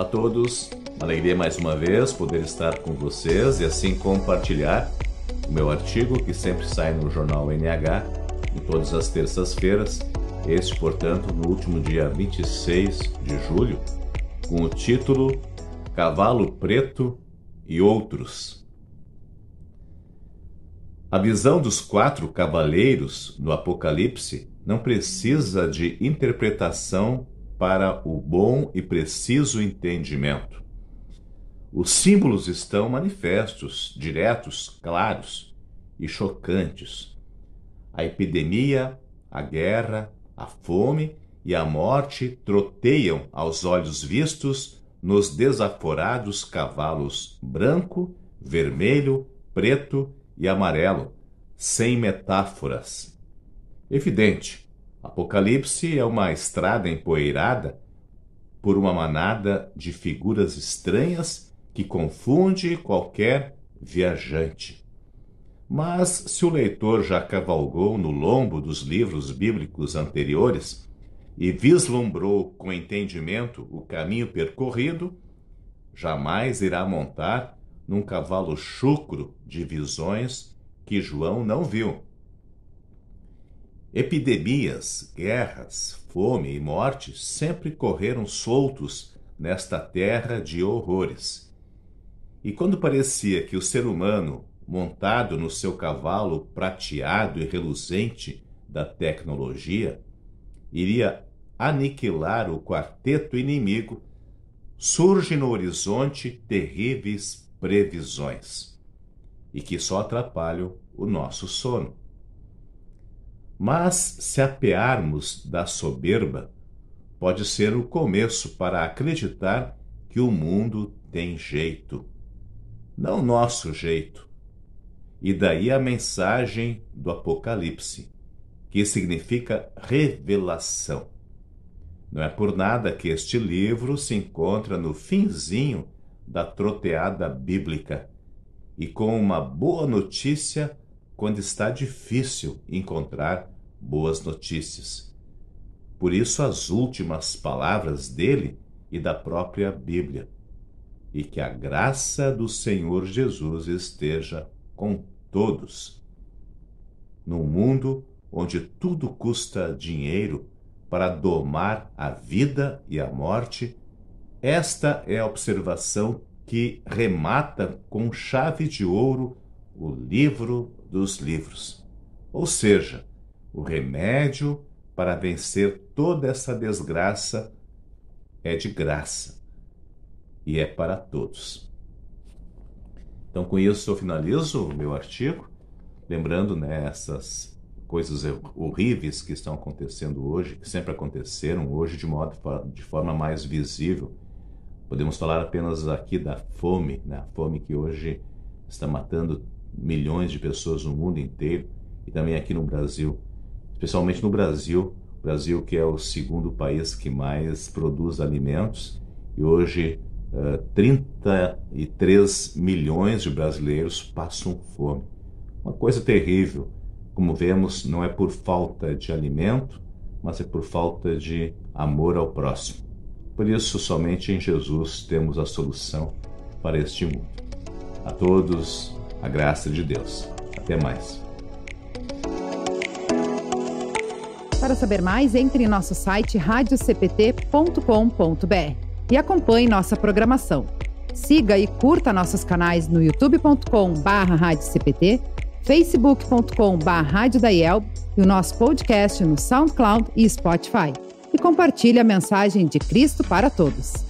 Olá a todos, alegria mais uma vez poder estar com vocês e assim compartilhar o meu artigo que sempre sai no jornal NH em todas as terças-feiras, este, portanto, no último dia 26 de julho, com o título Cavalo Preto e Outros. A visão dos quatro cavaleiros no Apocalipse não precisa de interpretação para o bom e preciso entendimento. Os símbolos estão manifestos, diretos, claros e chocantes. A epidemia, a guerra, a fome e a morte troteiam aos olhos vistos nos desaforados cavalos branco, vermelho, preto e amarelo, sem metáforas. Evidente, Apocalipse é uma estrada empoeirada por uma manada de figuras estranhas que confunde qualquer viajante. Mas se o leitor já cavalgou no lombo dos livros bíblicos anteriores e vislumbrou com entendimento o caminho percorrido, jamais irá montar num cavalo chucro de visões que João não viu Epidemias, guerras, fome e morte sempre correram soltos nesta terra de horrores. E quando parecia que o ser humano, montado no seu cavalo prateado e reluzente da tecnologia, iria aniquilar o quarteto inimigo, surge no horizonte terríveis previsões e que só atrapalham o nosso sono. Mas se apearmos da soberba, pode ser o começo para acreditar que o mundo tem jeito. Não nosso jeito. E daí a mensagem do Apocalipse, que significa revelação. Não é por nada que este livro se encontra no finzinho da troteada bíblica e com uma boa notícia quando está difícil encontrar boas notícias. Por isso, as últimas palavras dele e da própria Bíblia. E que a graça do Senhor Jesus esteja com todos. Num mundo onde tudo custa dinheiro para domar a vida e a morte, esta é a observação que remata com chave de ouro o livro dos livros. Ou seja, o remédio para vencer toda essa desgraça é de graça e é para todos. Então, com isso, eu finalizo o meu artigo, lembrando né, essas coisas horríveis que estão acontecendo hoje, que sempre aconteceram hoje de modo de forma mais visível. Podemos falar apenas aqui da fome, né? a fome que hoje está matando milhões de pessoas no mundo inteiro e também aqui no Brasil, especialmente no Brasil, Brasil que é o segundo país que mais produz alimentos e hoje uh, eh, 33 milhões de brasileiros passam fome. Uma coisa terrível. Como vemos, não é por falta de alimento, mas é por falta de amor ao próximo. Por isso, somente em Jesus temos a solução para este mundo. A todos, a graça de Deus. Até mais. Para saber mais, entre em nosso site radiocpt.com.br e acompanhe nossa programação. Siga e curta nossos canais no youtube.com/radiocpt, facebook.com/radiodaiel e o nosso podcast no SoundCloud e Spotify. E compartilhe a mensagem de Cristo para todos.